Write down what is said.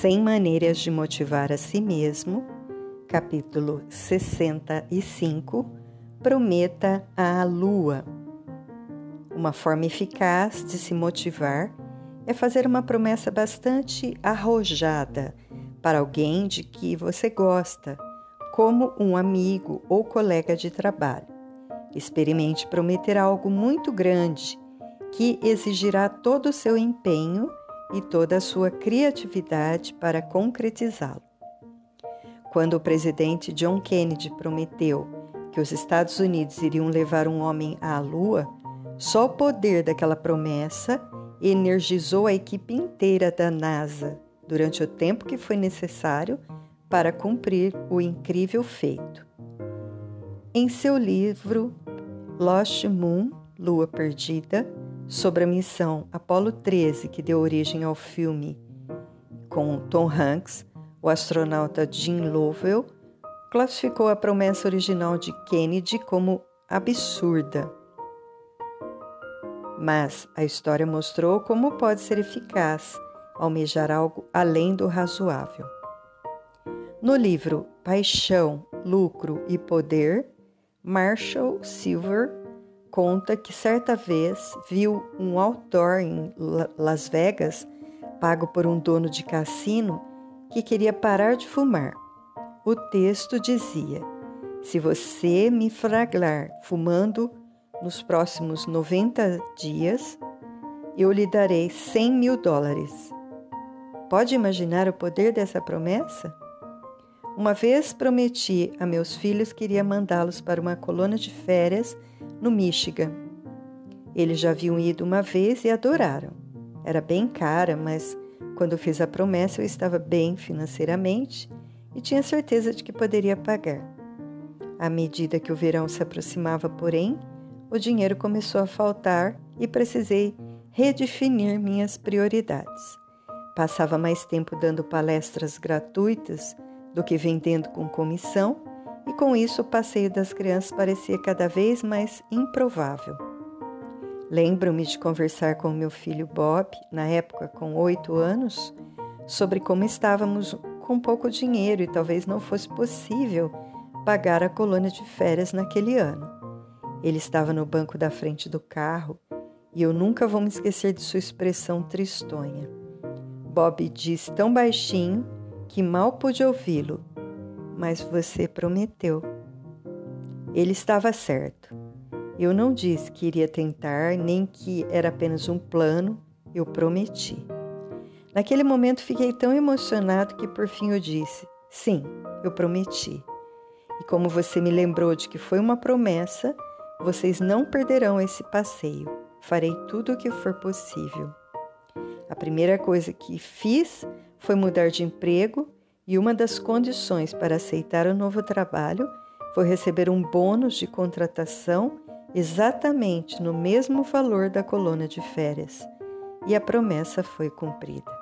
100 Maneiras de Motivar a Si Mesmo, capítulo 65 Prometa à Lua. Uma forma eficaz de se motivar é fazer uma promessa bastante arrojada para alguém de que você gosta, como um amigo ou colega de trabalho. Experimente prometer algo muito grande que exigirá todo o seu empenho e toda a sua criatividade para concretizá-lo. Quando o presidente John Kennedy prometeu que os Estados Unidos iriam levar um homem à Lua, só o poder daquela promessa energizou a equipe inteira da NASA durante o tempo que foi necessário para cumprir o incrível feito. Em seu livro Lost Moon Lua Perdida, sobre a missão Apollo 13, que deu origem ao filme com Tom Hanks, o astronauta Jim Lovell classificou a promessa original de Kennedy como absurda. Mas a história mostrou como pode ser eficaz almejar algo além do razoável. No livro Paixão, Lucro e Poder, Marshall Silver conta que certa vez viu um outdoor em Las Vegas, pago por um dono de cassino, que queria parar de fumar. O texto dizia: Se você me flagrar fumando nos próximos 90 dias, eu lhe darei 100 mil dólares. Pode imaginar o poder dessa promessa? Uma vez prometi a meus filhos que iria mandá-los para uma colônia de férias no Michigan. Eles já haviam ido uma vez e adoraram. Era bem cara, mas quando fiz a promessa eu estava bem financeiramente e tinha certeza de que poderia pagar. À medida que o verão se aproximava, porém, o dinheiro começou a faltar e precisei redefinir minhas prioridades. Passava mais tempo dando palestras gratuitas do que vendendo com comissão, e com isso o passeio das crianças parecia cada vez mais improvável. Lembro-me de conversar com meu filho Bob, na época com oito anos, sobre como estávamos com pouco dinheiro e talvez não fosse possível pagar a colônia de férias naquele ano. Ele estava no banco da frente do carro e eu nunca vou me esquecer de sua expressão tristonha. Bob disse tão baixinho que mal pude ouvi-lo, mas você prometeu. Ele estava certo. Eu não disse que iria tentar, nem que era apenas um plano, eu prometi. Naquele momento fiquei tão emocionado que por fim eu disse: Sim, eu prometi. E como você me lembrou de que foi uma promessa, vocês não perderão esse passeio. Farei tudo o que for possível. A primeira coisa que fiz foi mudar de emprego e uma das condições para aceitar o novo trabalho foi receber um bônus de contratação exatamente no mesmo valor da colônia de férias. E a promessa foi cumprida.